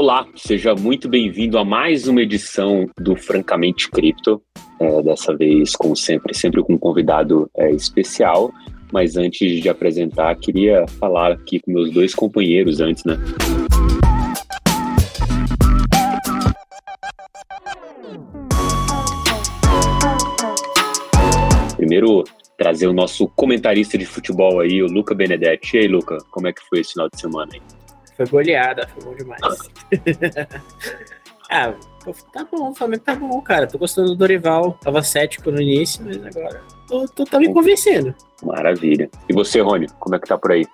Olá, seja muito bem-vindo a mais uma edição do Francamente Cripto. É, dessa vez, como sempre, sempre com um convidado é, especial. Mas antes de apresentar, queria falar aqui com meus dois companheiros antes, né? Primeiro, trazer o nosso comentarista de futebol aí, o Luca Benedetti. E aí, Luca, como é que foi esse final de semana aí? Foi goleada, foi bom demais. ah, tá bom, o Flamengo tá bom, cara. Tô gostando do Dorival. Tava cético no início, mas agora tô, tô, tá me convencendo. Maravilha. E você, Rony, como é que tá por aí?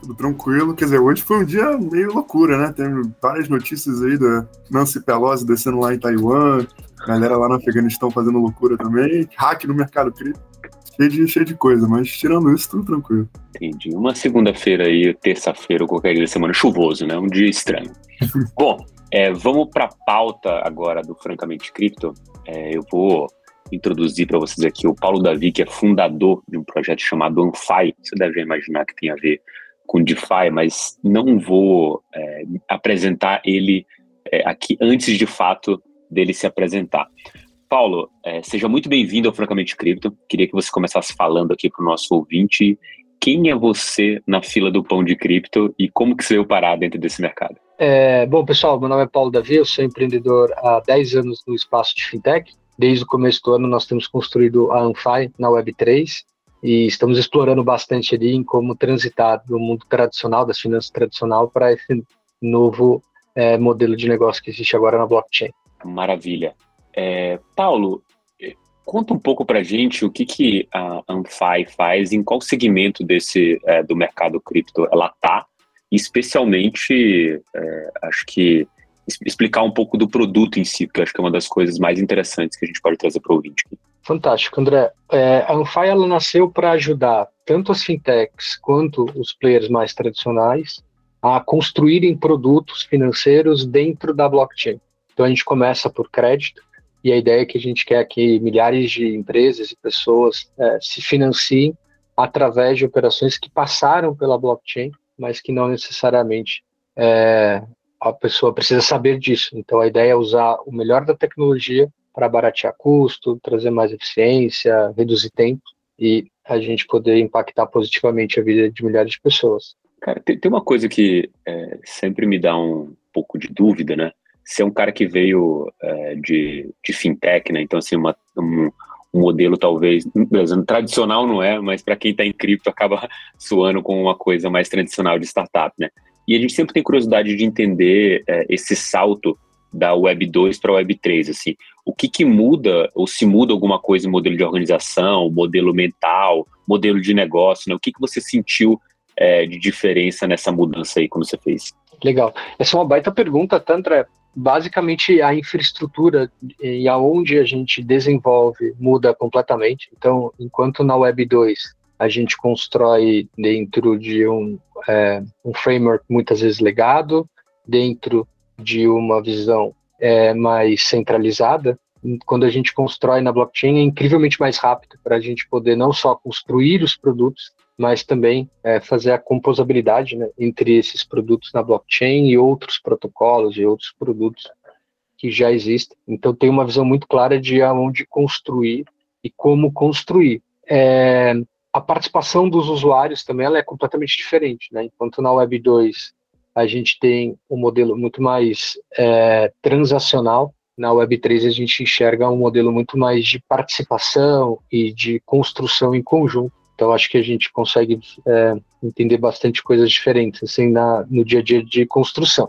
Tudo tranquilo. Quer dizer, hoje foi um dia meio loucura, né? Tem várias notícias aí da Nancy Pelosi descendo lá em Taiwan, galera lá no Afeganistão fazendo loucura também, hack no mercado cripto cheio de, cheio de coisa, mas tirando isso, tudo tranquilo. Entendi. Uma segunda-feira aí, terça-feira ou qualquer dia da semana, chuvoso, né? Um dia estranho. Bom, é, vamos para a pauta agora do Francamente Cripto. É, eu vou introduzir para vocês aqui o Paulo Davi, que é fundador de um projeto chamado Anfi. Você deve imaginar que tem a ver com DeFi, mas não vou é, apresentar ele é, aqui antes de fato dele se apresentar. Paulo, é, seja muito bem-vindo ao Francamente Cripto. Queria que você começasse falando aqui para o nosso ouvinte quem é você na fila do pão de cripto e como que você veio parar dentro desse mercado? É, bom, pessoal, meu nome é Paulo Davi, eu sou empreendedor há 10 anos no espaço de fintech. Desde o começo do ano nós temos construído a Anfi na Web3 e estamos explorando bastante ali em como transitar do mundo tradicional, das finanças tradicional, para esse novo é, modelo de negócio que existe agora na blockchain. Maravilha. É, Paulo, é, conta um pouco para gente o que, que a Amfi faz, em qual segmento desse é, do mercado cripto ela está, especialmente, é, acho que explicar um pouco do produto em si, porque acho que é uma das coisas mais interessantes que a gente pode trazer para o ouvinte. Fantástico, André. É, a Amfi ela nasceu para ajudar tanto as fintechs quanto os players mais tradicionais a construírem produtos financeiros dentro da blockchain. Então a gente começa por crédito, e a ideia é que a gente quer que milhares de empresas e pessoas é, se financiem através de operações que passaram pela blockchain, mas que não necessariamente é, a pessoa precisa saber disso. Então a ideia é usar o melhor da tecnologia para baratear custo, trazer mais eficiência, reduzir tempo e a gente poder impactar positivamente a vida de milhares de pessoas. Cara, tem, tem uma coisa que é, sempre me dá um pouco de dúvida, né? Ser um cara que veio é, de, de fintech, né? Então, assim, uma, um, um modelo talvez, beleza, tradicional não é, mas para quem está em cripto acaba suando com uma coisa mais tradicional de startup, né? E a gente sempre tem curiosidade de entender é, esse salto da Web 2 para a Web 3, assim, o que que muda, ou se muda alguma coisa no modelo de organização, modelo mental, modelo de negócio, né? O que que você sentiu é, de diferença nessa mudança aí quando você fez? Legal. Essa é uma baita pergunta, Tantra, basicamente a infraestrutura e aonde a gente desenvolve muda completamente. Então, enquanto na Web 2 a gente constrói dentro de um, é, um framework muitas vezes legado, dentro de uma visão é, mais centralizada, quando a gente constrói na blockchain é incrivelmente mais rápido para a gente poder não só construir os produtos, mas também é, fazer a composabilidade né, entre esses produtos na blockchain e outros protocolos e outros produtos que já existem. Então tem uma visão muito clara de aonde construir e como construir. É, a participação dos usuários também ela é completamente diferente, né? Enquanto na Web 2 a gente tem um modelo muito mais é, transacional, na Web 3 a gente enxerga um modelo muito mais de participação e de construção em conjunto. Então acho que a gente consegue é, entender bastante coisas diferentes assim na, no dia a dia de construção.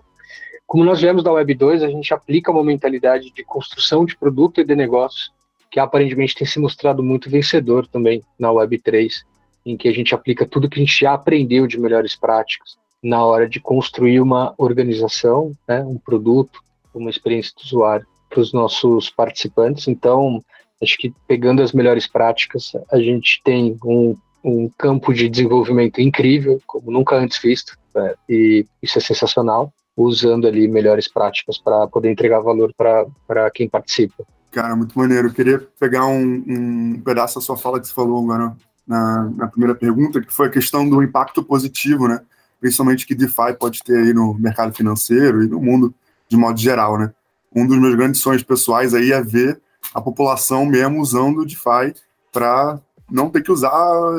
Como nós viemos da Web 2, a gente aplica uma mentalidade de construção de produto e de negócio que aparentemente tem se mostrado muito vencedor também na Web 3, em que a gente aplica tudo que a gente já aprendeu de melhores práticas na hora de construir uma organização, né, um produto, uma experiência do usuário para os nossos participantes. Então, Acho que pegando as melhores práticas, a gente tem um, um campo de desenvolvimento incrível, como nunca antes visto, né? e isso é sensacional, usando ali melhores práticas para poder entregar valor para quem participa. Cara, muito maneiro. Eu queria pegar um, um pedaço da sua fala que você falou agora na, na primeira pergunta, que foi a questão do impacto positivo, né? Principalmente que DeFi pode ter aí no mercado financeiro e no mundo de modo geral, né? Um dos meus grandes sonhos pessoais aí é ver a população mesmo usando o DeFi para não ter que usar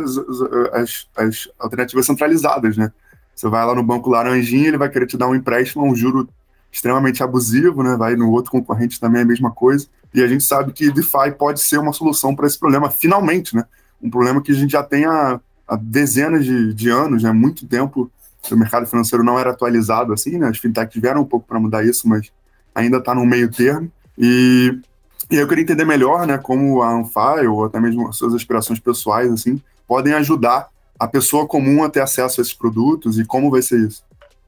as, as, as, alternativas centralizadas, né? Você vai lá no banco laranjinha, ele vai querer te dar um empréstimo um juro extremamente abusivo, né? Vai no outro concorrente também é a mesma coisa. E a gente sabe que DeFi pode ser uma solução para esse problema, finalmente, né? Um problema que a gente já tem há, há dezenas de, de anos, né? Muito tempo o mercado financeiro não era atualizado assim, né? As fintechs vieram um pouco para mudar isso, mas ainda está no meio termo. E, e eu queria entender melhor, né, como a Anfire ou até mesmo as suas aspirações pessoais, assim, podem ajudar a pessoa comum a ter acesso a esses produtos e como vai ser isso?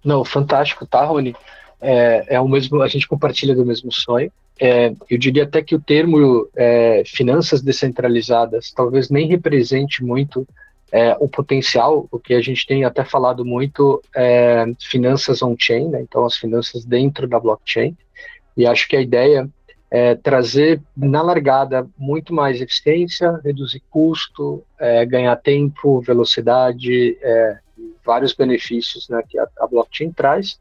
Não, fantástico, tá, Rony? É, é o mesmo, a gente compartilha do mesmo sonho. É, eu diria até que o termo é, finanças descentralizadas talvez nem represente muito é, o potencial, o que a gente tem até falado muito, é finanças on-chain, né? então as finanças dentro da blockchain, e acho que a ideia é trazer na largada muito mais eficiência, reduzir custo, é, ganhar tempo, velocidade, é, vários benefícios né, que a, a, blockchain traz,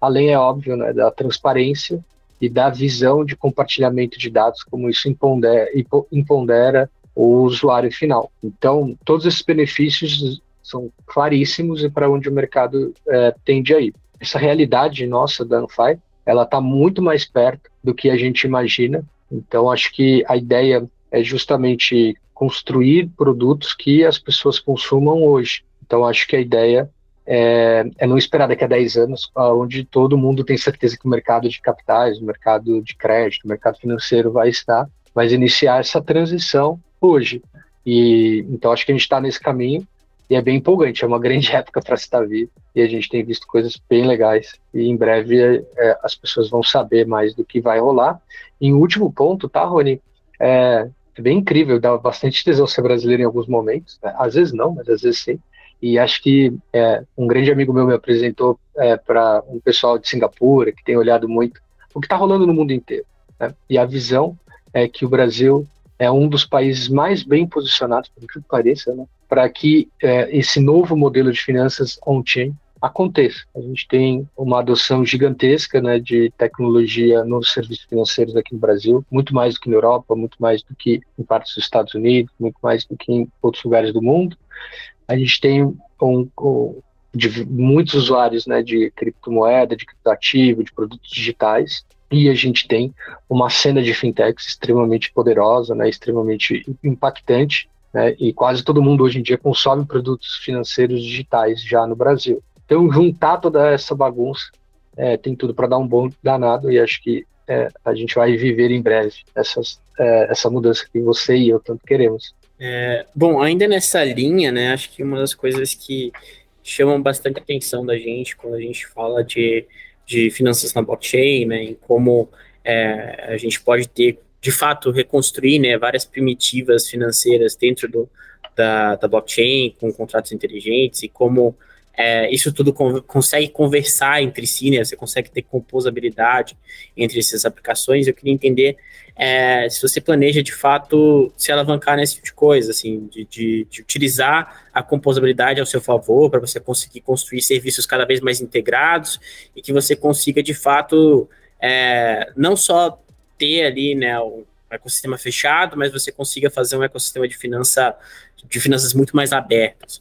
além, é óbvio, né, da transparência e da visão de compartilhamento de dados, como isso impondera, impondera o usuário final. Então, todos esses benefícios são claríssimos e para onde o mercado é, tende a ir. Essa realidade nossa da Anfai, ela está muito mais perto do que a gente imagina. Então, acho que a ideia é justamente construir produtos que as pessoas consumam hoje. Então, acho que a ideia é, é, não esperar daqui a 10 anos, onde todo mundo tem certeza que o mercado de capitais, o mercado de crédito, o mercado financeiro vai estar, mas iniciar essa transição hoje. E então acho que a gente está nesse caminho e é bem empolgante. É uma grande época para se estar vivo e a gente tem visto coisas bem legais. E em breve é, as pessoas vão saber mais do que vai rolar. E um último ponto, tá, Rony? É, é bem incrível, dá bastante tesão ser brasileiro em alguns momentos. Né? Às vezes não, mas às vezes sim. E acho que é, um grande amigo meu me apresentou é, para um pessoal de Singapura que tem olhado muito o que está rolando no mundo inteiro. Né? E a visão é que o Brasil é um dos países mais bem posicionados, por que pareça, né, para que é, esse novo modelo de finanças on-chain aconteça. A gente tem uma adoção gigantesca né, de tecnologia nos serviços financeiros aqui no Brasil, muito mais do que na Europa, muito mais do que em partes dos Estados Unidos, muito mais do que em outros lugares do mundo. A gente tem um, um de muitos usuários né, de criptomoeda, de criptoativo, de produtos digitais, e a gente tem uma cena de fintechs extremamente poderosa, né, extremamente impactante, né, e quase todo mundo hoje em dia consome produtos financeiros digitais já no Brasil. Então, juntar toda essa bagunça é, tem tudo para dar um bom danado e acho que é, a gente vai viver em breve essas, é, essa mudança que você e eu tanto queremos. É, bom, ainda nessa linha, né, acho que uma das coisas que chamam bastante atenção da gente quando a gente fala de de finanças na blockchain, né, em como é, a gente pode ter, de fato, reconstruir né, várias primitivas financeiras dentro do, da, da blockchain, com contratos inteligentes, e como é, isso tudo con consegue conversar entre si, né, você consegue ter composabilidade entre essas aplicações. Eu queria entender é, se você planeja de fato se alavancar nesse tipo de coisa, assim, de, de, de utilizar a composabilidade ao seu favor para você conseguir construir serviços cada vez mais integrados e que você consiga de fato é, não só ter ali né, um ecossistema fechado, mas você consiga fazer um ecossistema de, finança, de finanças muito mais abertas.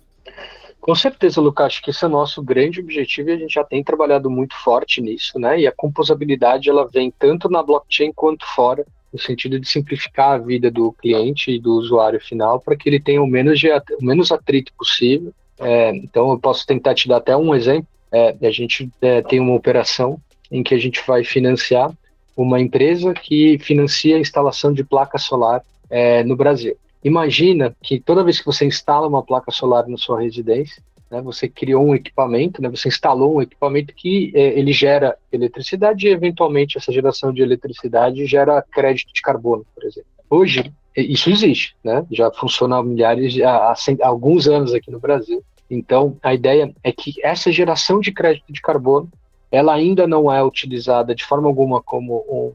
Com certeza, Lucas, acho que esse é o nosso grande objetivo e a gente já tem trabalhado muito forte nisso, né? E a composabilidade ela vem tanto na blockchain quanto fora no sentido de simplificar a vida do cliente e do usuário final para que ele tenha o menos, de, o menos atrito possível. É, então, eu posso tentar te dar até um exemplo. É, a gente é, tem uma operação em que a gente vai financiar uma empresa que financia a instalação de placa solar é, no Brasil. Imagina que toda vez que você instala uma placa solar na sua residência, né, você criou um equipamento, né, você instalou um equipamento que é, ele gera eletricidade e, eventualmente, essa geração de eletricidade gera crédito de carbono, por exemplo. Hoje, isso existe, né, já funciona há milhares, há, há, alguns anos aqui no Brasil. Então, a ideia é que essa geração de crédito de carbono, ela ainda não é utilizada de forma alguma como um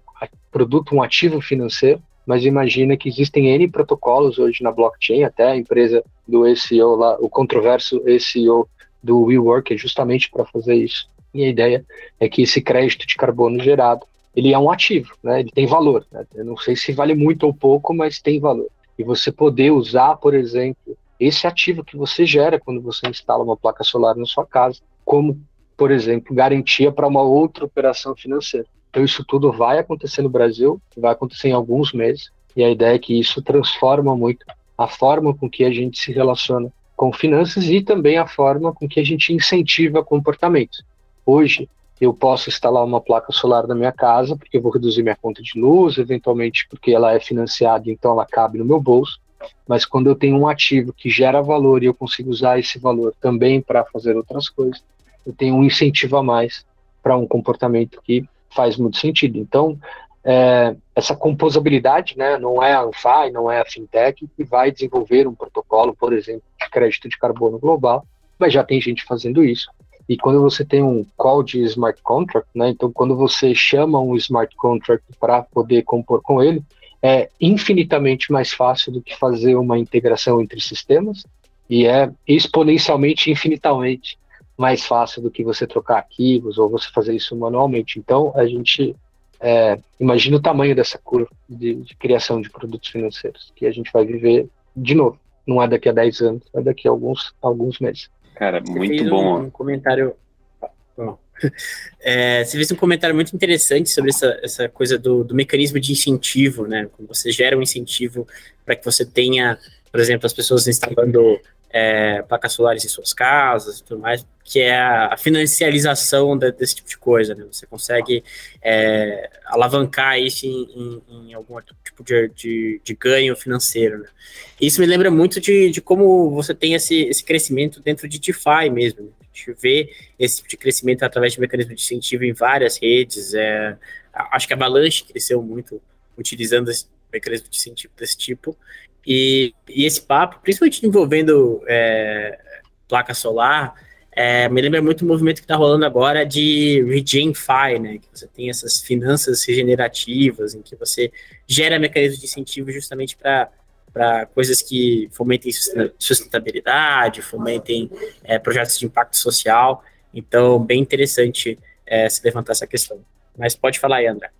produto, um ativo financeiro, mas imagina que existem N protocolos hoje na blockchain, até a empresa do SEO lá, o controverso SEO do WeWork é justamente para fazer isso. E a ideia é que esse crédito de carbono gerado, ele é um ativo, né? Ele tem valor. Né? Eu não sei se vale muito ou pouco, mas tem valor. E você poder usar, por exemplo, esse ativo que você gera quando você instala uma placa solar na sua casa, como, por exemplo, garantia para uma outra operação financeira. Então, isso tudo vai acontecer no Brasil, vai acontecer em alguns meses, e a ideia é que isso transforma muito a forma com que a gente se relaciona com finanças e também a forma com que a gente incentiva comportamentos. Hoje, eu posso instalar uma placa solar na minha casa, porque eu vou reduzir minha conta de luz, eventualmente porque ela é financiada, então ela cabe no meu bolso. Mas quando eu tenho um ativo que gera valor e eu consigo usar esse valor também para fazer outras coisas, eu tenho um incentivo a mais para um comportamento que faz muito sentido. Então, é, essa composabilidade, né, não é a Anfai, não é a fintech que vai desenvolver um protocolo, por exemplo, de crédito de carbono global, mas já tem gente fazendo isso. E quando você tem um call de smart contract, né, então quando você chama um smart contract para poder compor com ele, é infinitamente mais fácil do que fazer uma integração entre sistemas e é exponencialmente, infinitamente mais fácil do que você trocar arquivos ou você fazer isso manualmente. Então, a gente é, imagina o tamanho dessa curva de, de, criação de produtos financeiros que a gente vai viver de novo. Não é daqui a 10 anos, é daqui a alguns, alguns meses. Cara, muito bom. Um, um comentário. É, você fez um comentário muito interessante sobre essa, essa coisa do, do mecanismo de incentivo, né? Quando você gera um incentivo para que você tenha, por exemplo, as pessoas instalando é, placas solares em suas casas e tudo mais, que é a, financiarização de, desse tipo de coisa, né? Você consegue é, alavancar isso em, em, em, algum tipo de, de, de ganho financeiro, né? Isso me lembra muito de, de como você tem esse, esse crescimento dentro de DeFi mesmo, né? A gente vê esse tipo de crescimento através de mecanismo de incentivo em várias redes, é, acho que a Avalanche cresceu muito utilizando esse mecanismo de incentivo desse tipo, e, e esse papo, principalmente envolvendo é, placa solar, é, me lembra muito o movimento que está rolando agora de RegenFi, né? Que você tem essas finanças regenerativas, em que você gera mecanismos de incentivo justamente para coisas que fomentem sustentabilidade, fomentem é, projetos de impacto social. Então, bem interessante é, se levantar essa questão. Mas pode falar aí, André.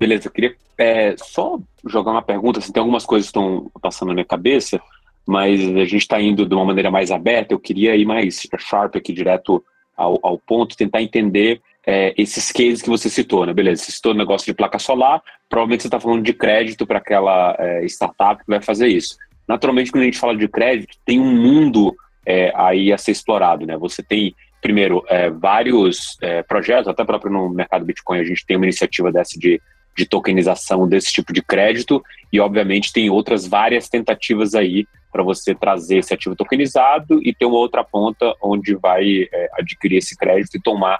Beleza, eu queria é, só jogar uma pergunta, assim, tem algumas coisas que estão passando na minha cabeça, mas a gente está indo de uma maneira mais aberta, eu queria ir mais sharp aqui, direto ao, ao ponto, tentar entender é, esses cases que você citou, né? Beleza, você citou o negócio de placa solar, provavelmente você está falando de crédito para aquela é, startup que vai fazer isso. Naturalmente, quando a gente fala de crédito, tem um mundo é, aí a ser explorado, né? Você tem, primeiro, é, vários é, projetos, até próprio no mercado Bitcoin a gente tem uma iniciativa dessa de de tokenização desse tipo de crédito. E, obviamente, tem outras várias tentativas aí para você trazer esse ativo tokenizado e ter uma outra ponta onde vai é, adquirir esse crédito e tomar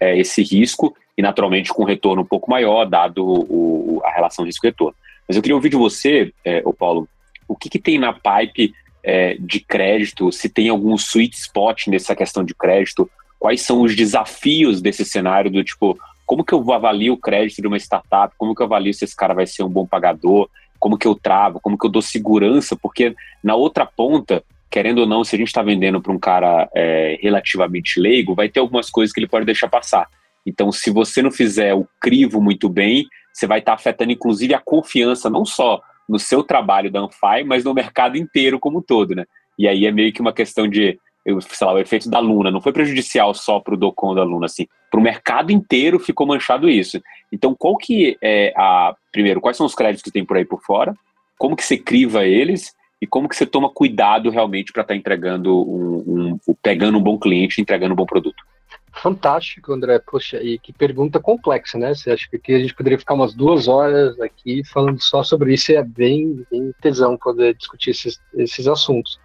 é, esse risco e, naturalmente, com retorno um pouco maior, dado o, a relação risco-retorno. Mas eu queria ouvir de você, é, Paulo, o que, que tem na pipe é, de crédito, se tem algum sweet spot nessa questão de crédito, quais são os desafios desse cenário do tipo, como que eu avalio o crédito de uma startup? Como que eu avalio se esse cara vai ser um bom pagador? Como que eu travo? Como que eu dou segurança? Porque na outra ponta, querendo ou não, se a gente está vendendo para um cara é, relativamente leigo, vai ter algumas coisas que ele pode deixar passar. Então, se você não fizer o crivo muito bem, você vai estar tá afetando, inclusive, a confiança, não só no seu trabalho da Anfai, mas no mercado inteiro como um todo, né? E aí é meio que uma questão de sei lá, o efeito da Luna, não foi prejudicial só para o Docon da Luna, assim, para o mercado inteiro ficou manchado isso. Então, qual que é a, primeiro, quais são os créditos que tem por aí por fora, como que você criva eles e como que você toma cuidado realmente para estar tá entregando um, um, pegando um bom cliente, entregando um bom produto? Fantástico, André. Poxa, e que pergunta complexa, né? Você acha que aqui a gente poderia ficar umas duas horas aqui falando só sobre isso e é bem, bem tesão poder discutir esses, esses assuntos.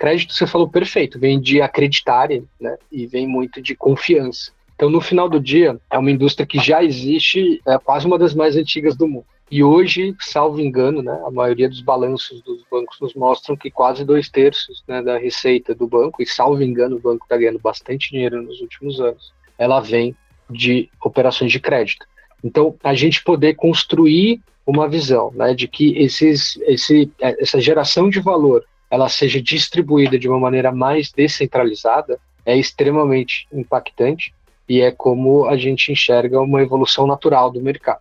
Crédito, você falou perfeito, vem de acreditar né, e vem muito de confiança. Então, no final do dia, é uma indústria que já existe, é quase uma das mais antigas do mundo. E hoje, salvo engano, né, a maioria dos balanços dos bancos nos mostram que quase dois terços né, da receita do banco, e salvo engano, o banco está ganhando bastante dinheiro nos últimos anos, ela vem de operações de crédito. Então, a gente poder construir uma visão né, de que esses, esse, essa geração de valor ela seja distribuída de uma maneira mais descentralizada é extremamente impactante e é como a gente enxerga uma evolução natural do mercado.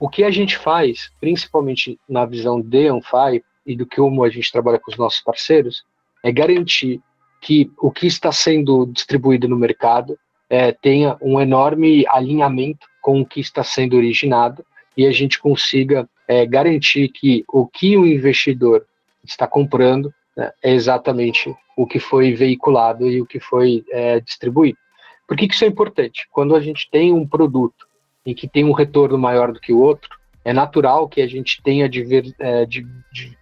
O que a gente faz, principalmente na visão de Anfai e do que a gente trabalha com os nossos parceiros, é garantir que o que está sendo distribuído no mercado é, tenha um enorme alinhamento com o que está sendo originado e a gente consiga é, garantir que o que o investidor está comprando né, é exatamente o que foi veiculado e o que foi é, distribuído. Por que, que isso é importante? Quando a gente tem um produto em que tem um retorno maior do que o outro, é natural que a gente tenha diver, é, de, de,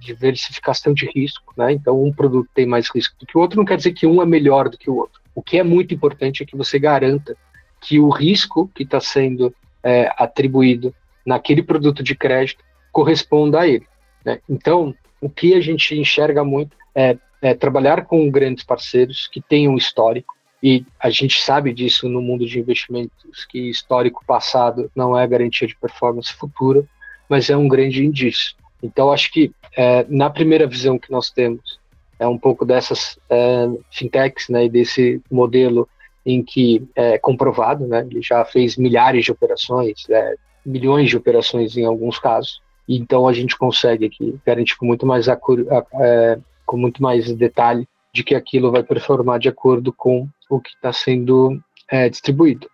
diversificação de risco, né? Então, um produto tem mais risco do que o outro, não quer dizer que um é melhor do que o outro. O que é muito importante é que você garanta que o risco que está sendo é, atribuído naquele produto de crédito corresponda a ele. Né? Então, o que a gente enxerga muito é, é trabalhar com grandes parceiros que tenham histórico, e a gente sabe disso no mundo de investimentos, que histórico passado não é garantia de performance futura, mas é um grande indício. Então, acho que é, na primeira visão que nós temos, é um pouco dessas é, fintechs, né, e desse modelo em que é comprovado, né, ele já fez milhares de operações, é, milhões de operações em alguns casos, então a gente consegue aqui garantir com muito mais, é, com muito mais detalhe de que aquilo vai performar de acordo com o que está sendo é, distribuído.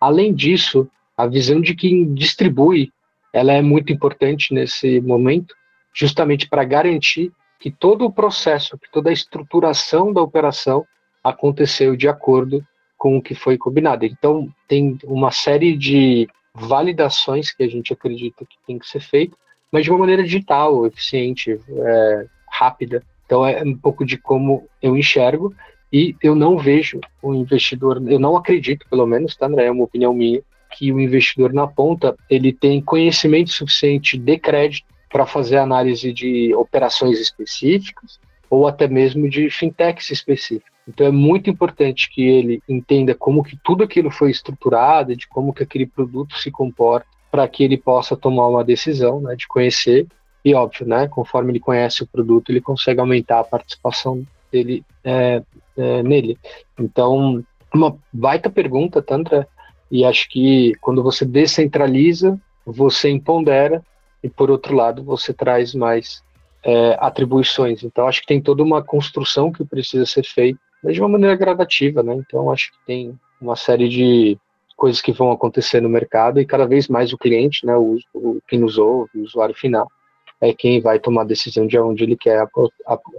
Além disso, a visão de quem distribui ela é muito importante nesse momento, justamente para garantir que todo o processo, que toda a estruturação da operação aconteceu de acordo com o que foi combinado. Então, tem uma série de validações que a gente acredita que tem que ser feito, mas de uma maneira digital, eficiente, é, rápida. Então, é um pouco de como eu enxergo e eu não vejo o investidor, eu não acredito, pelo menos, tá, André? É uma opinião minha, que o investidor na ponta ele tem conhecimento suficiente de crédito para fazer análise de operações específicas ou até mesmo de fintechs específicas. Então é muito importante que ele entenda como que tudo aquilo foi estruturado, de como que aquele produto se comporta, para que ele possa tomar uma decisão, né, de conhecer e óbvio, né, conforme ele conhece o produto, ele consegue aumentar a participação dele é, é, nele. Então, uma baita pergunta, Tantra, e acho que quando você descentraliza, você empodera e por outro lado você traz mais é, atribuições. Então acho que tem toda uma construção que precisa ser feita, mas de uma maneira gradativa, né? Então acho que tem uma série de coisas que vão acontecer no mercado e cada vez mais o cliente, né, o, o quem nos ouve, o usuário final, é quem vai tomar a decisão de onde ele quer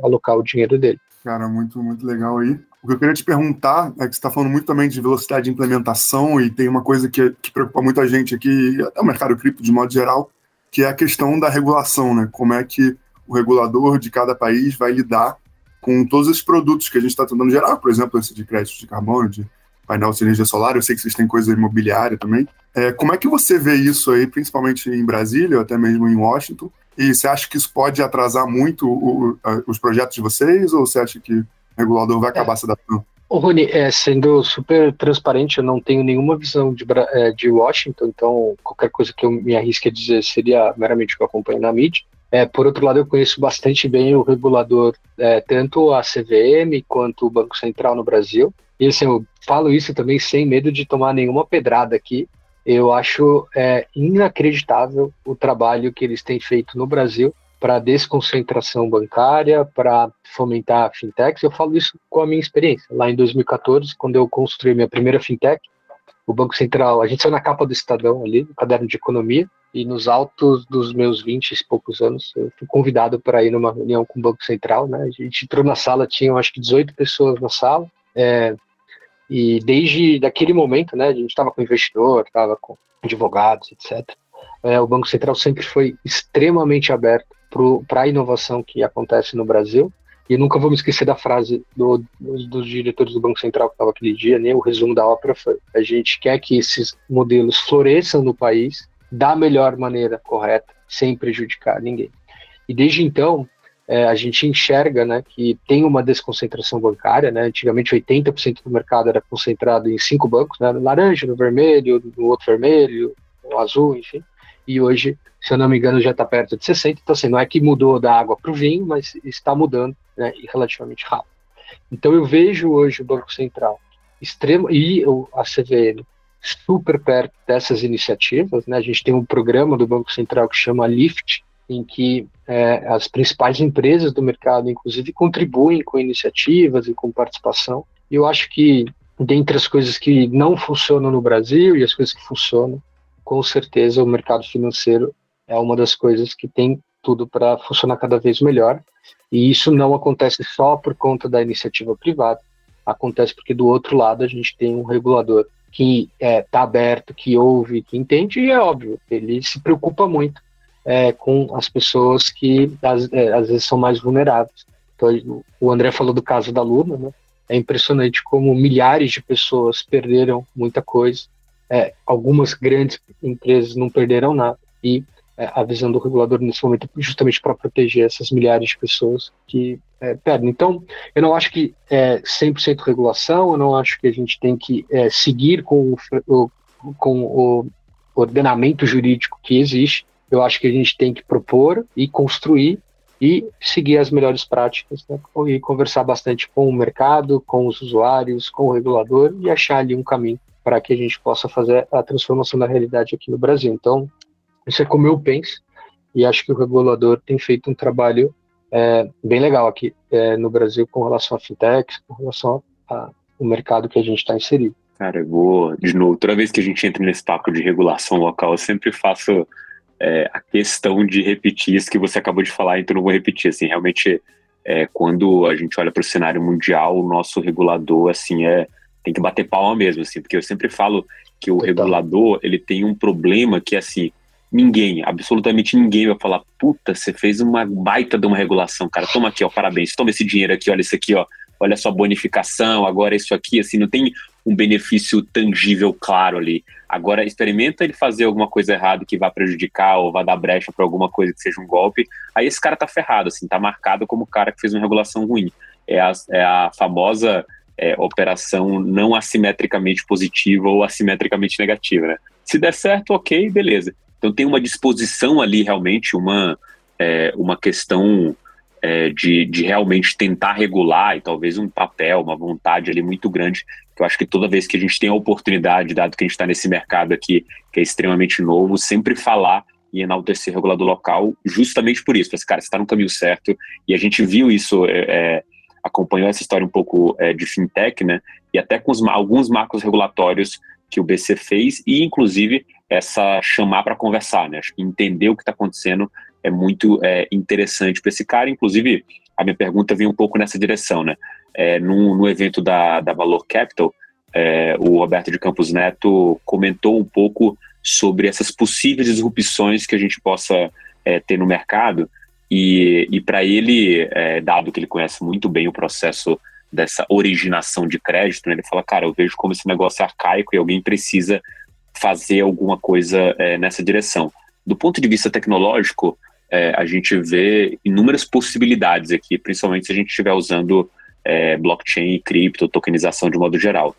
alocar o dinheiro dele. Cara, muito, muito legal aí. O que eu queria te perguntar é que você está falando muito também de velocidade de implementação e tem uma coisa que, que preocupa muita gente aqui, até o mercado cripto de modo geral, que é a questão da regulação, né? Como é que o regulador de cada país vai lidar com todos esses produtos que a gente está tentando gerar, por exemplo, esse de crédito de carbono, de painel de energia solar, eu sei que vocês têm coisa imobiliária também. É, como é que você vê isso aí, principalmente em Brasília, ou até mesmo em Washington? E você acha que isso pode atrasar muito o, os projetos de vocês, ou você acha que o regulador vai acabar é. se adaptando? Ô, Rony, é, sendo super transparente, eu não tenho nenhuma visão de, é, de Washington, então qualquer coisa que eu me arrisque a dizer seria meramente o que eu acompanho na mídia. É, por outro lado, eu conheço bastante bem o regulador, é, tanto a CVM quanto o Banco Central no Brasil. E assim, eu falo isso também sem medo de tomar nenhuma pedrada aqui. Eu acho é, inacreditável o trabalho que eles têm feito no Brasil para desconcentração bancária, para fomentar fintechs. Eu falo isso com a minha experiência. Lá em 2014, quando eu construí minha primeira fintech, o Banco Central, a gente saiu na capa do Estadão ali, no caderno de economia, e nos altos dos meus 20 e poucos anos, eu fui convidado para ir numa reunião com o Banco Central, né? A gente entrou na sala, tinham acho que 18 pessoas na sala, é, e desde daquele momento, né, a gente estava com investidor, estava com advogados, etc. É, o Banco Central sempre foi extremamente aberto para a inovação que acontece no Brasil. E nunca vou me esquecer da frase do, do, dos diretores do Banco Central que estava aquele dia, né? O resumo da ópera foi: a gente quer que esses modelos floresçam no país da melhor maneira correta, sem prejudicar ninguém. E desde então, é, a gente enxerga né, que tem uma desconcentração bancária. Né? Antigamente, 80% do mercado era concentrado em cinco bancos: né? no laranja, no vermelho, no outro vermelho, no azul, enfim. E hoje se eu não me engano, já está perto de 60. Então, assim, não é que mudou da água para o vinho, mas está mudando né, relativamente rápido. Então, eu vejo hoje o Banco Central extremo e a CVM super perto dessas iniciativas. Né? A gente tem um programa do Banco Central que chama LIFT, em que é, as principais empresas do mercado, inclusive, contribuem com iniciativas e com participação. E eu acho que, dentre as coisas que não funcionam no Brasil e as coisas que funcionam, com certeza o mercado financeiro é uma das coisas que tem tudo para funcionar cada vez melhor. E isso não acontece só por conta da iniciativa privada, acontece porque do outro lado a gente tem um regulador que está é, tá aberto, que ouve, que entende, e é óbvio, ele se preocupa muito é, com as pessoas que às, é, às, vezes são mais vulneráveis. Então, o André falou do caso da Luna, né? É impressionante como milhares de pessoas perderam muita coisa. É, algumas grandes empresas não perderam nada. E a visão do regulador nesse momento é justamente para proteger essas milhares de pessoas que é, perdem. Então, eu não acho que é 100% regulação, eu não acho que a gente tem que é, seguir com o, com o ordenamento jurídico que existe. Eu acho que a gente tem que propor e construir e seguir as melhores práticas né, e conversar bastante com o mercado, com os usuários, com o regulador e achar ali um caminho para que a gente possa fazer a transformação da realidade aqui no Brasil. Então, isso é como eu penso e acho que o regulador tem feito um trabalho é, bem legal aqui é, no Brasil com relação a fintechs, com relação ao mercado que a gente está inserido. Cara, eu vou, de novo, toda vez que a gente entra nesse papo de regulação local, eu sempre faço é, a questão de repetir isso que você acabou de falar, então não vou repetir, assim, realmente, é, quando a gente olha para o cenário mundial, o nosso regulador, assim, é, tem que bater palma mesmo, assim, porque eu sempre falo que o regulador, ele tem um problema que, assim, ninguém, absolutamente ninguém vai falar, puta, você fez uma baita de uma regulação, cara, toma aqui, ó, parabéns, toma esse dinheiro aqui, olha isso aqui, ó, olha sua bonificação, agora isso aqui, assim, não tem um benefício tangível claro ali. Agora, experimenta ele fazer alguma coisa errada que vá prejudicar ou vá dar brecha para alguma coisa que seja um golpe, aí esse cara tá ferrado, assim, tá marcado como o cara que fez uma regulação ruim. É a, é a famosa é, operação não assimetricamente positiva ou assimetricamente negativa, né? Se der certo, ok, beleza. Então tem uma disposição ali realmente, uma, é, uma questão é, de, de realmente tentar regular e talvez um papel, uma vontade ali muito grande, que eu acho que toda vez que a gente tem a oportunidade, dado que a gente está nesse mercado aqui, que é extremamente novo, sempre falar e enaltecer o regulador local, justamente por isso, esse cara está no caminho certo, e a gente viu isso, é, é, acompanhou essa história um pouco é, de fintech, né, e até com os, alguns marcos regulatórios que o BC fez, e inclusive essa chamar para conversar, né? Acho que entender o que está acontecendo é muito é, interessante para esse cara. Inclusive, a minha pergunta vem um pouco nessa direção, né? É, no, no evento da, da Valor Capital, é, o Roberto de Campos Neto comentou um pouco sobre essas possíveis disrupções que a gente possa é, ter no mercado. E, e para ele, é, dado que ele conhece muito bem o processo dessa originação de crédito, né, ele fala, cara, eu vejo como esse negócio é arcaico e alguém precisa fazer alguma coisa é, nessa direção. Do ponto de vista tecnológico, é, a gente vê inúmeras possibilidades aqui, principalmente se a gente estiver usando é, blockchain cripto, tokenização de modo geral.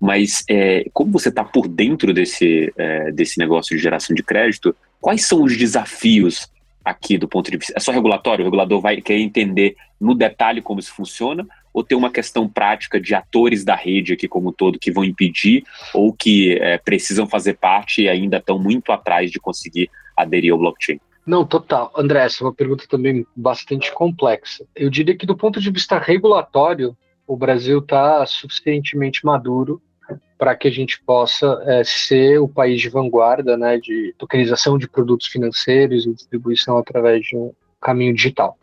Mas é, como você está por dentro desse, é, desse negócio de geração de crédito, quais são os desafios aqui do ponto de vista. É só regulatório? O regulador vai querer entender no detalhe como isso funciona? Ou tem uma questão prática de atores da rede aqui como um todo que vão impedir ou que é, precisam fazer parte e ainda estão muito atrás de conseguir aderir ao blockchain? Não, total. André, essa é uma pergunta também bastante complexa. Eu diria que do ponto de vista regulatório, o Brasil está suficientemente maduro para que a gente possa é, ser o país de vanguarda né, de tokenização de produtos financeiros e distribuição através de um caminho digital.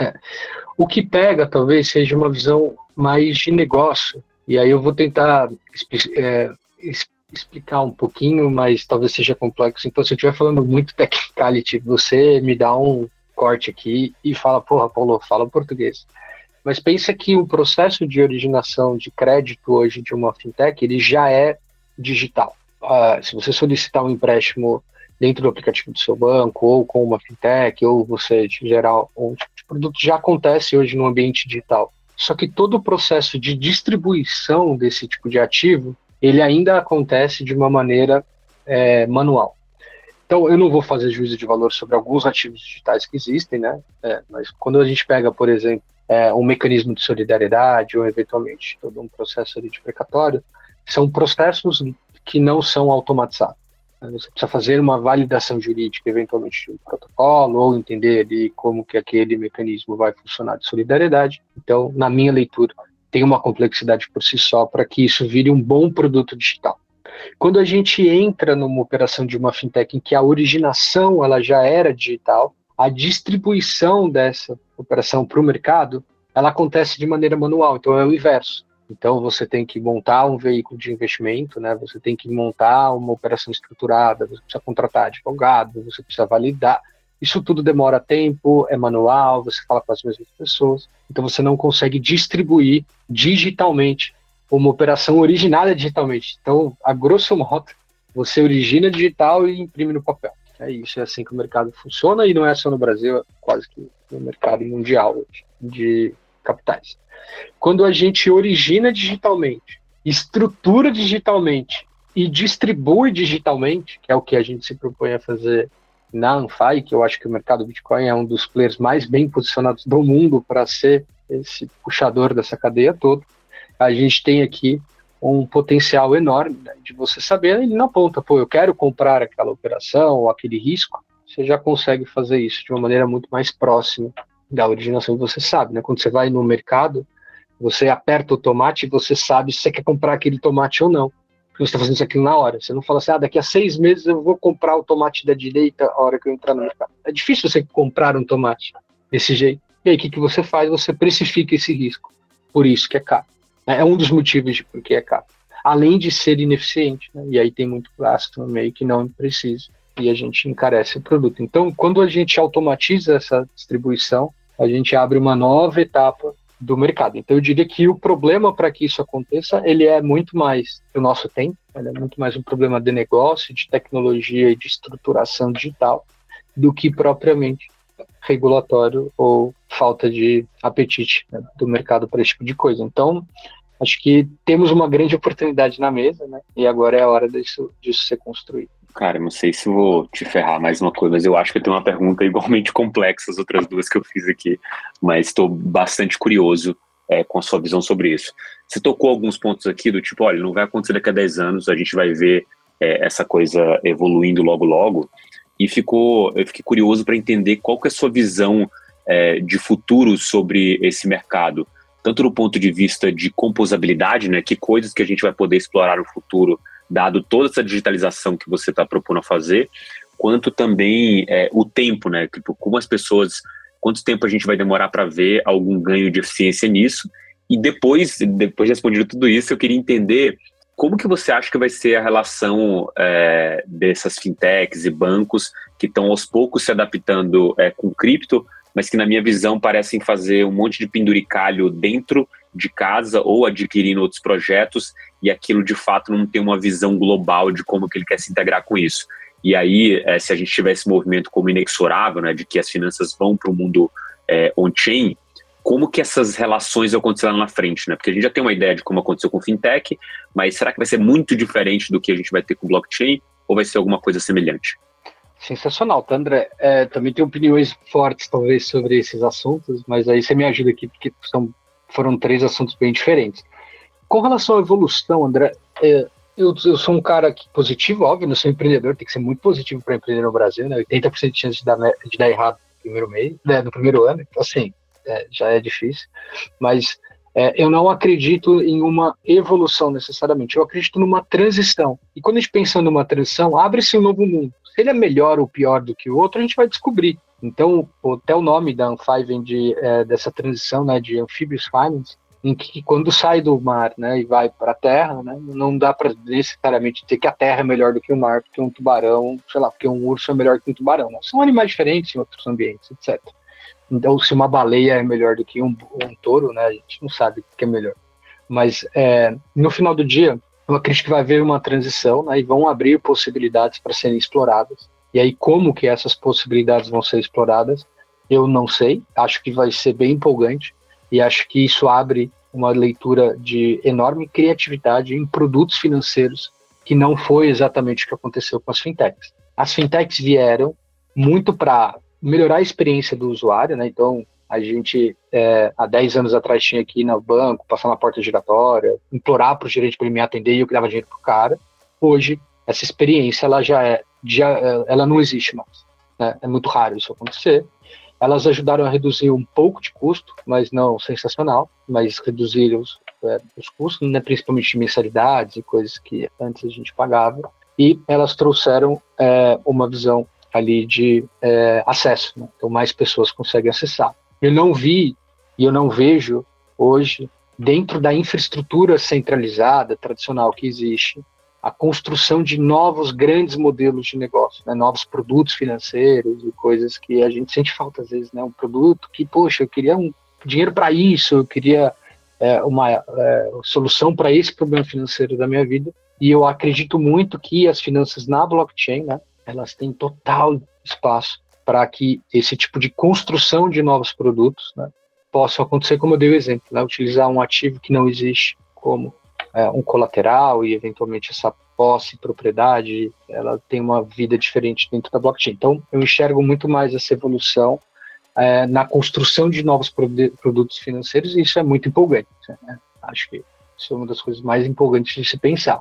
É. O que pega talvez seja uma visão mais de negócio, e aí eu vou tentar é, explicar um pouquinho, mas talvez seja complexo. Então, se eu estiver falando muito technicality, você me dá um corte aqui e fala, porra, Paulo, fala português. Mas pensa que o processo de originação de crédito hoje de uma fintech, ele já é digital. Uh, se você solicitar um empréstimo dentro do aplicativo do seu banco, ou com uma fintech, ou você gerar um produto, já acontece hoje no ambiente digital. Só que todo o processo de distribuição desse tipo de ativo, ele ainda acontece de uma maneira é, manual. Então, eu não vou fazer juízo de valor sobre alguns ativos digitais que existem, né? É, mas quando a gente pega, por exemplo, é, um mecanismo de solidariedade ou eventualmente todo um processo de precatório, são processos que não são automatizados. Você precisa fazer uma validação jurídica, eventualmente, de um protocolo, ou entender ali como que aquele mecanismo vai funcionar de solidariedade. Então, na minha leitura, tem uma complexidade por si só para que isso vire um bom produto digital. Quando a gente entra numa operação de uma fintech em que a originação ela já era digital, a distribuição dessa operação para o mercado, ela acontece de maneira manual, então é o inverso. Então você tem que montar um veículo de investimento, né? Você tem que montar uma operação estruturada, você precisa contratar advogado, você precisa validar. Isso tudo demora tempo, é manual, você fala com as mesmas pessoas, então você não consegue distribuir digitalmente uma operação originada digitalmente. Então, a grosso modo, você origina digital e imprime no papel. É isso, é assim que o mercado funciona e não é só no Brasil, é quase que no mercado mundial de capitais. Quando a gente origina digitalmente, estrutura digitalmente e distribui digitalmente, que é o que a gente se propõe a fazer na Anfai, que eu acho que o mercado Bitcoin é um dos players mais bem posicionados do mundo para ser esse puxador dessa cadeia toda, a gente tem aqui um potencial enorme né, de você saber, ele não ponta, pô, eu quero comprar aquela operação ou aquele risco, você já consegue fazer isso de uma maneira muito mais próxima da originação você sabe, né? Quando você vai no mercado, você aperta o tomate e você sabe se você quer comprar aquele tomate ou não. Porque você está fazendo isso aqui na hora. Você não fala assim, ah, daqui a seis meses eu vou comprar o tomate da direita a hora que eu entrar no mercado. É difícil você comprar um tomate desse jeito. E aí o que, que você faz? Você precifica esse risco. Por isso que é caro. É um dos motivos de por que é caro. Além de ser ineficiente. Né? E aí tem muito gasto no meio que não precisa. E a gente encarece o produto. Então, quando a gente automatiza essa distribuição, a gente abre uma nova etapa do mercado. Então, eu diria que o problema para que isso aconteça, ele é muito mais o nosso tempo, ele é muito mais um problema de negócio, de tecnologia e de estruturação digital, do que propriamente regulatório ou falta de apetite né, do mercado para esse tipo de coisa. Então, acho que temos uma grande oportunidade na mesa, né? E agora é a hora disso, disso ser construído. Cara, não sei se vou te ferrar mais uma coisa, mas eu acho que eu tenho uma pergunta igualmente complexa as outras duas que eu fiz aqui, mas estou bastante curioso é, com a sua visão sobre isso. Você tocou alguns pontos aqui do tipo, olha, não vai acontecer daqui a 10 anos, a gente vai ver é, essa coisa evoluindo logo logo, e ficou, eu fiquei curioso para entender qual que é a sua visão é, de futuro sobre esse mercado tanto do ponto de vista de composabilidade, né, que coisas que a gente vai poder explorar no futuro, dado toda essa digitalização que você está propondo a fazer, quanto também é, o tempo, né, tipo, como as pessoas, quanto tempo a gente vai demorar para ver algum ganho de eficiência nisso, e depois, depois de respondido tudo isso, eu queria entender como que você acha que vai ser a relação é, dessas fintechs e bancos que estão aos poucos se adaptando é, com cripto, mas que na minha visão parecem fazer um monte de penduricalho dentro de casa ou adquirindo outros projetos e aquilo de fato não tem uma visão global de como que ele quer se integrar com isso. E aí, é, se a gente tiver esse movimento como inexorável, né, de que as finanças vão para o mundo é, on-chain, como que essas relações acontecerão lá na frente, né? Porque a gente já tem uma ideia de como aconteceu com fintech, mas será que vai ser muito diferente do que a gente vai ter com blockchain ou vai ser alguma coisa semelhante? Sensacional, tá, André? É, também tenho opiniões fortes, talvez, sobre esses assuntos, mas aí você me ajuda aqui, porque são, foram três assuntos bem diferentes. Com relação à evolução, André, é, eu, eu, sou um cara que, positivo, óbvio, não sou empreendedor, tem que ser muito positivo para empreender no Brasil, né? 80% de chance de dar, de dar errado no primeiro mês, né, no primeiro ano, então assim, é, já é difícil, mas é, eu não acredito em uma evolução necessariamente, eu acredito numa transição. E quando a gente pensa numa transição, abre-se um novo mundo. Se ele é melhor ou pior do que o outro, a gente vai descobrir. Então, até o nome da Anfi vem de, é, dessa transição né, de Amphibious Finance, em que quando sai do mar né, e vai para a terra, né, não dá para necessariamente dizer que a terra é melhor do que o mar, porque um tubarão, sei lá, porque um urso é melhor que um tubarão. Né? São animais diferentes em outros ambientes, etc. Então, se uma baleia é melhor do que um, um touro, né, a gente não sabe o que é melhor. Mas é, no final do dia, eu acredito que vai haver uma transição né, e vão abrir possibilidades para serem exploradas. E aí, como que essas possibilidades vão ser exploradas, eu não sei. Acho que vai ser bem empolgante e acho que isso abre uma leitura de enorme criatividade em produtos financeiros que não foi exatamente o que aconteceu com as fintechs. As fintechs vieram muito para melhorar a experiência do usuário, né? Então, A gente, é, há 10 anos atrás, tinha aqui no banco, passar na porta giratória, implorar para o gerente para ele me atender e eu que dava dinheiro para o cara. Hoje, essa experiência ela já é, já, ela não existe mais. Né? É muito raro isso acontecer. Elas ajudaram a reduzir um pouco de custo, mas não sensacional, mas reduzir os, é, os custos, né, principalmente de mensalidades e coisas que antes a gente pagava. E elas trouxeram é, uma visão ali de é, acesso, né? então mais pessoas conseguem acessar. Eu não vi e eu não vejo hoje dentro da infraestrutura centralizada tradicional que existe a construção de novos grandes modelos de negócio, né? novos produtos financeiros e coisas que a gente sente falta às vezes, né? Um produto que, poxa, eu queria um dinheiro para isso, eu queria é, uma é, solução para esse problema financeiro da minha vida. E eu acredito muito que as finanças na blockchain, né? Elas têm total espaço para que esse tipo de construção de novos produtos, né? Possa acontecer, como eu dei o exemplo, né? Utilizar um ativo que não existe como é, um colateral e eventualmente essa posse, propriedade, ela tem uma vida diferente dentro da blockchain. Então, eu enxergo muito mais essa evolução é, na construção de novos produtos financeiros e isso é muito empolgante. Né? Acho que isso é uma das coisas mais empolgantes de se pensar.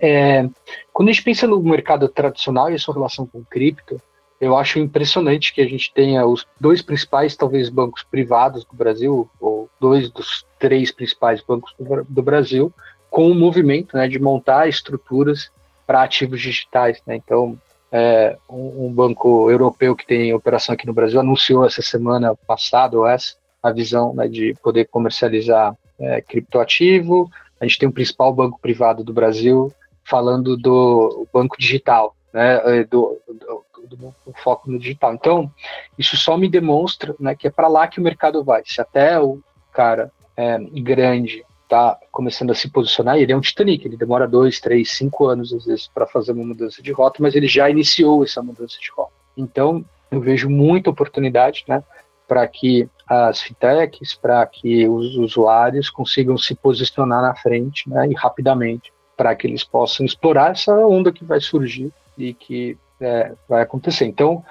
É, quando a gente pensa no mercado tradicional e a sua relação com cripto, eu acho impressionante que a gente tenha os dois principais, talvez, bancos privados do Brasil, ou dois dos três principais bancos do, Brasil, com o movimento né, de montar estruturas para ativos digitais. Né? Então, é, um, um, banco europeu que tem operação aqui no Brasil anunciou essa semana passada, ou essa, a visão né, de poder comercializar é, criptoativo. A gente tem o principal banco privado do Brasil falando do banco digital, né, é, do, do, do, do, foco no digital. Então, isso só me demonstra né, que é para lá que o mercado vai. Se até o cara é, grande está começando a se posicionar, ele é um Titanic, ele demora dois, três, cinco anos às vezes para fazer uma mudança de rota, mas ele já iniciou essa mudança de rota. Então, eu vejo muita oportunidade, né, para que as fintechs, para que os usuários consigam se posicionar na frente, né, e rapidamente, para que eles possam explorar essa onda que vai surgir e que é, vai acontecer. Então,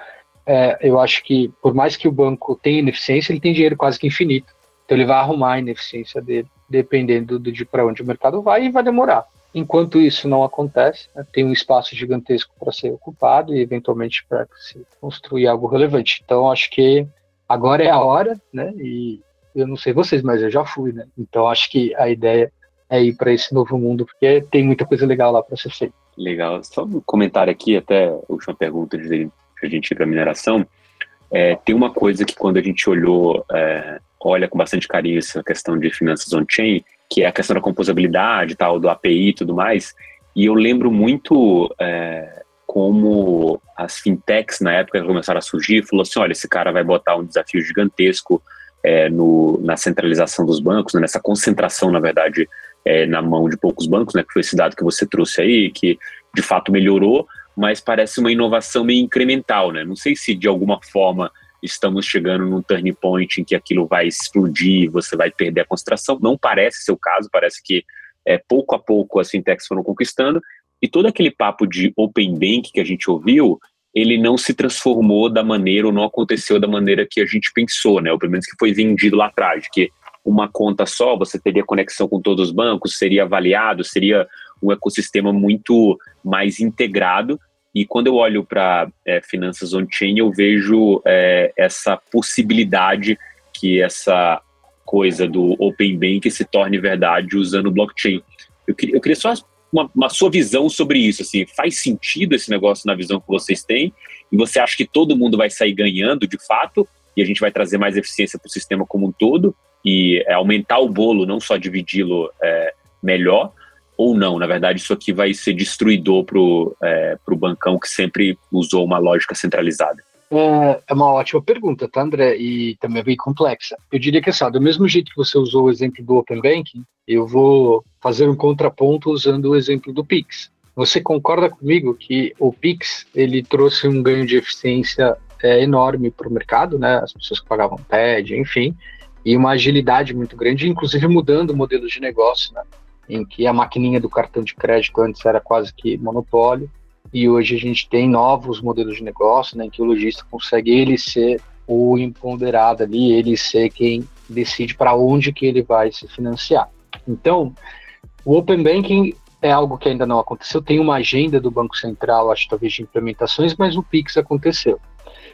é, eu acho que, por mais que o banco tenha ineficiência, ele tem dinheiro quase que infinito. Então, ele vai arrumar a ineficiência dele, dependendo de para onde o mercado vai, e vai demorar. Enquanto isso não acontece, né, tem um espaço gigantesco para ser ocupado e, eventualmente, para se construir algo relevante. Então, acho que agora é a hora, né? E eu não sei vocês, mas eu já fui, né? Então, acho que a ideia é ir para esse novo mundo, porque tem muita coisa legal lá para ser feita. Legal. Só um comentário aqui, até última pergunta de a gente ir para mineração. É, tem uma coisa que quando a gente olhou, é, olha com bastante carinho essa questão de finanças on-chain, que é a questão da composabilidade, tal, do API e tudo mais, e eu lembro muito é, como as fintechs na época que começaram a surgir, falou assim, olha, esse cara vai botar um desafio gigantesco é, no, na centralização dos bancos, né, nessa concentração, na verdade, é, na mão de poucos bancos, né, que foi esse dado que você trouxe aí, que de fato melhorou, mas parece uma inovação meio incremental, né? Não sei se de alguma forma estamos chegando num turning point em que aquilo vai explodir, você vai perder a concentração. Não parece ser o caso, parece que é, pouco a pouco as fintechs foram conquistando, e todo aquele papo de open bank que a gente ouviu, ele não se transformou da maneira, ou não aconteceu da maneira que a gente pensou, né? Ou pelo menos que foi vendido lá atrás, que uma conta só, você teria conexão com todos os bancos, seria avaliado, seria um ecossistema muito mais integrado. E quando eu olho para é, finanças on-chain, eu vejo é, essa possibilidade que essa coisa do Open Bank se torne verdade usando blockchain. Eu queria, eu queria só uma, uma, sua visão sobre isso. Assim, faz sentido esse negócio na visão que vocês têm? E você acha que todo mundo vai sair ganhando de fato? E a gente vai trazer mais eficiência para o sistema como um todo? E é, aumentar o bolo, não só dividi-lo é, melhor, ou não? Na verdade, isso aqui vai ser destruidor para o é, bancão que sempre usou uma lógica centralizada. É, é uma ótima pergunta, tá, André? E também é bem complexa. Eu diria que, assim, do mesmo jeito que você usou o exemplo do Open Banking, eu vou fazer um contraponto usando o exemplo do Pix. Você concorda comigo que o Pix ele trouxe um ganho de eficiência é, enorme para o mercado, né? As pessoas que pagavam TED, enfim, e uma agilidade muito grande, inclusive mudando o modelo de negócio, né? em que a maquininha do cartão de crédito antes era quase que monopólio, e hoje a gente tem novos modelos de negócio, né, em que o lojista consegue ele ser o empoderado ali, ele ser quem decide para onde que ele vai se financiar. Então, o Open Banking é algo que ainda não aconteceu, tem uma agenda do Banco Central, acho talvez de implementações, mas o Pix aconteceu.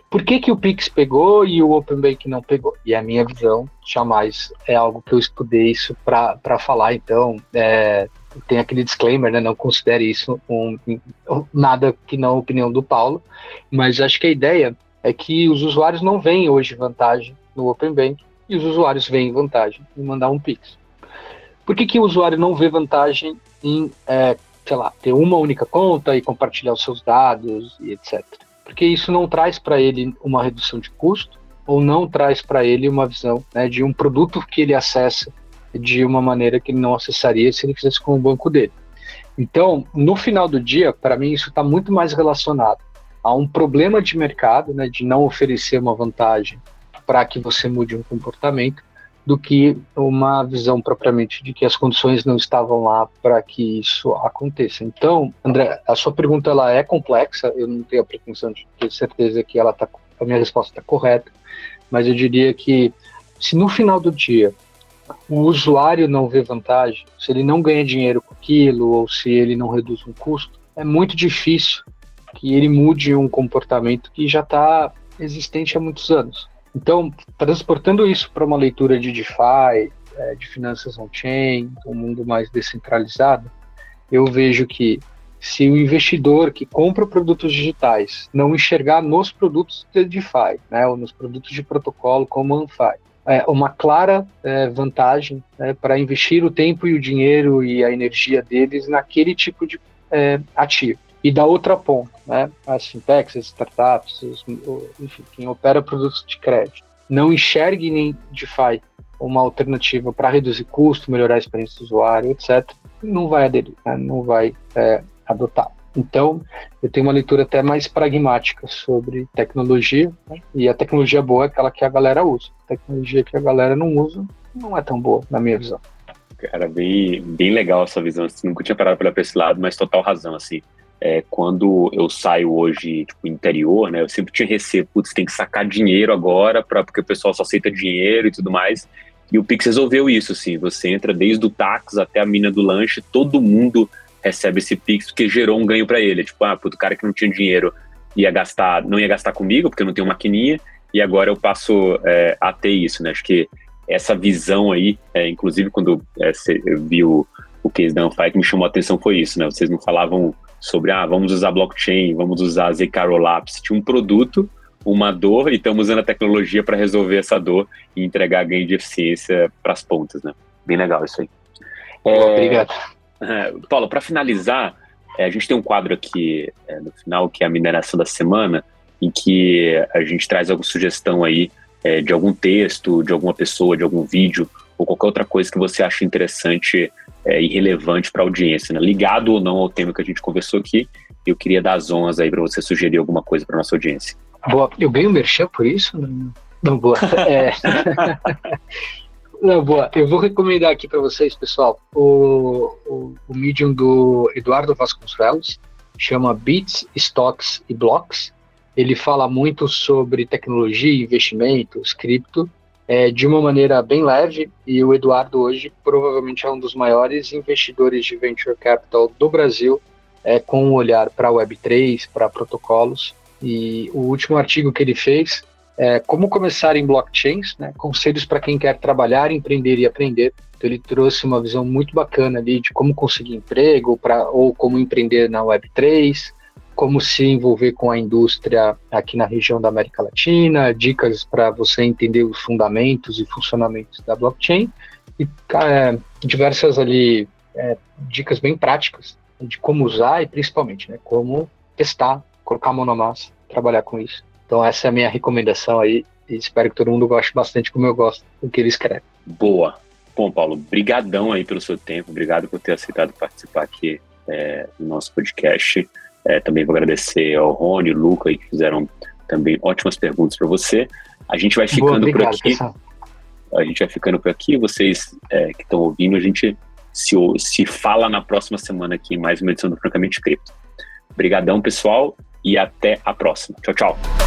Por que, que o Pix pegou e o Open Banking não pegou? E a minha visão jamais é algo que eu estudei isso para falar, então é, tem aquele disclaimer, né? Não considere isso um, nada que não a opinião do Paulo, mas acho que a ideia é que os usuários não veem hoje vantagem no Open Bank e os usuários veem vantagem em mandar um Pix. Por que, que o usuário não vê vantagem em, é, sei lá, ter uma única conta e compartilhar os seus dados e etc? Porque isso não traz para ele uma redução de custo ou não traz para ele uma visão né, de um produto que ele acessa de uma maneira que ele não acessaria se ele fizesse com o banco dele. Então, no final do dia, para mim, isso está muito mais relacionado a um problema de mercado, né, de não oferecer uma vantagem para que você mude um comportamento, do que uma visão propriamente de que as condições não estavam lá para que isso aconteça. Então, André, a sua pergunta ela é complexa, eu não tenho a pretensão de ter certeza que ela tá, a minha resposta está correta, mas eu diria que se no final do dia o usuário não vê vantagem, se ele não ganha dinheiro com aquilo ou se ele não reduz um custo, é muito difícil que ele mude um comportamento que já está existente há muitos anos. Então, transportando isso para uma leitura de DeFi, é, de finanças on-chain, um mundo mais descentralizado, eu vejo que se o investidor que compra produtos digitais não enxergar nos produtos de DeFi, né, ou nos produtos de protocolo como Anfi, é uma clara é, vantagem é, para investir o tempo e o dinheiro e a energia deles naquele tipo de é, ativo. E da outra ponta, né, as fintechs, as startups, os, enfim, quem opera produtos de crédito, não enxergue nem DeFi uma alternativa para reduzir custo, melhorar a experiência do usuário, etc., não vai aderir, né, não vai é, adotar. Então, eu tenho uma leitura até mais pragmática sobre tecnologia, né? e a tecnologia boa é aquela que a galera usa. A tecnologia que a galera não usa não é tão boa, na minha visão. Cara, bem, bem legal essa visão. Assim, nunca tinha parado para olhar para esse lado, mas total razão. Assim, é, quando eu saio hoje, tipo, interior, né, eu sempre tinha receio, putz, tem que sacar dinheiro agora, pra, porque o pessoal só aceita dinheiro e tudo mais. E o Pix resolveu isso, assim, você entra desde o táxi até a mina do lanche, todo mundo recebe esse Pix porque gerou um ganho para ele. Tipo, ah, puto, o cara que não tinha dinheiro ia gastar, não ia gastar comigo, porque eu não tenho maquininha, e agora eu passo é, a ter isso, né? Acho que essa visão aí, é, inclusive quando é, eu vi o, case da Anfai, que me chamou a atenção foi isso, né? Vocês não falavam sobre, ah, vamos usar blockchain, vamos usar ZK Rollups. Tinha um produto, uma dor, e estamos usando a tecnologia para resolver essa dor e entregar ganho de eficiência para as pontas, né? Bem legal isso aí. É, Obrigado. É, Paulo, para finalizar, é, a gente tem um quadro aqui é, no final que é a mineração da semana, em que a gente traz alguma sugestão aí é, de algum texto, de alguma pessoa, de algum vídeo ou qualquer outra coisa que você acha interessante é, e relevante para a audiência, né? ligado ou não ao tema que a gente conversou aqui. Eu queria dar as honras aí para você sugerir alguma coisa para nossa audiência. Boa, eu ganho merchan por isso? Não, boa. É... Não, boa. Eu vou recomendar aqui para vocês, pessoal, o, o, o, Medium do Eduardo Vasconcelos, chama Bits, Stocks e Blocks. Ele fala muito sobre tecnologia, investimentos, cripto, é, de uma maneira bem leve. E o Eduardo hoje provavelmente é um dos maiores investidores de venture capital do Brasil, é, com um olhar para Web3, para protocolos. E o último artigo que ele fez é, como começar em blockchains, né, conselhos para quem quer trabalhar, empreender e aprender. Então, ele trouxe uma visão muito bacana ali de como conseguir emprego pra, ou como empreender na Web3, como se envolver com a indústria aqui na região da América Latina, dicas para você entender os fundamentos e funcionamentos da blockchain e é, diversas ali é, dicas bem práticas de como usar e principalmente né, como testar, colocar a mão na massa, trabalhar com isso. Então essa é a minha recomendação aí e espero que todo mundo goste bastante como eu gosto do que ele escreve. Boa. Bom, Paulo, brigadão aí pelo seu tempo, obrigado por ter aceitado participar aqui é, no nosso podcast. É, também vou agradecer ao Rony, Luca, que fizeram também ótimas perguntas para você. A gente vai ficando Boa, obrigado, por aqui. Pessoal. A gente vai ficando por aqui. Vocês é, que estão ouvindo, a gente se, se fala na próxima semana aqui em mais uma edição do Francamente Cripto. Obrigadão, pessoal, e até a próxima. Tchau, tchau.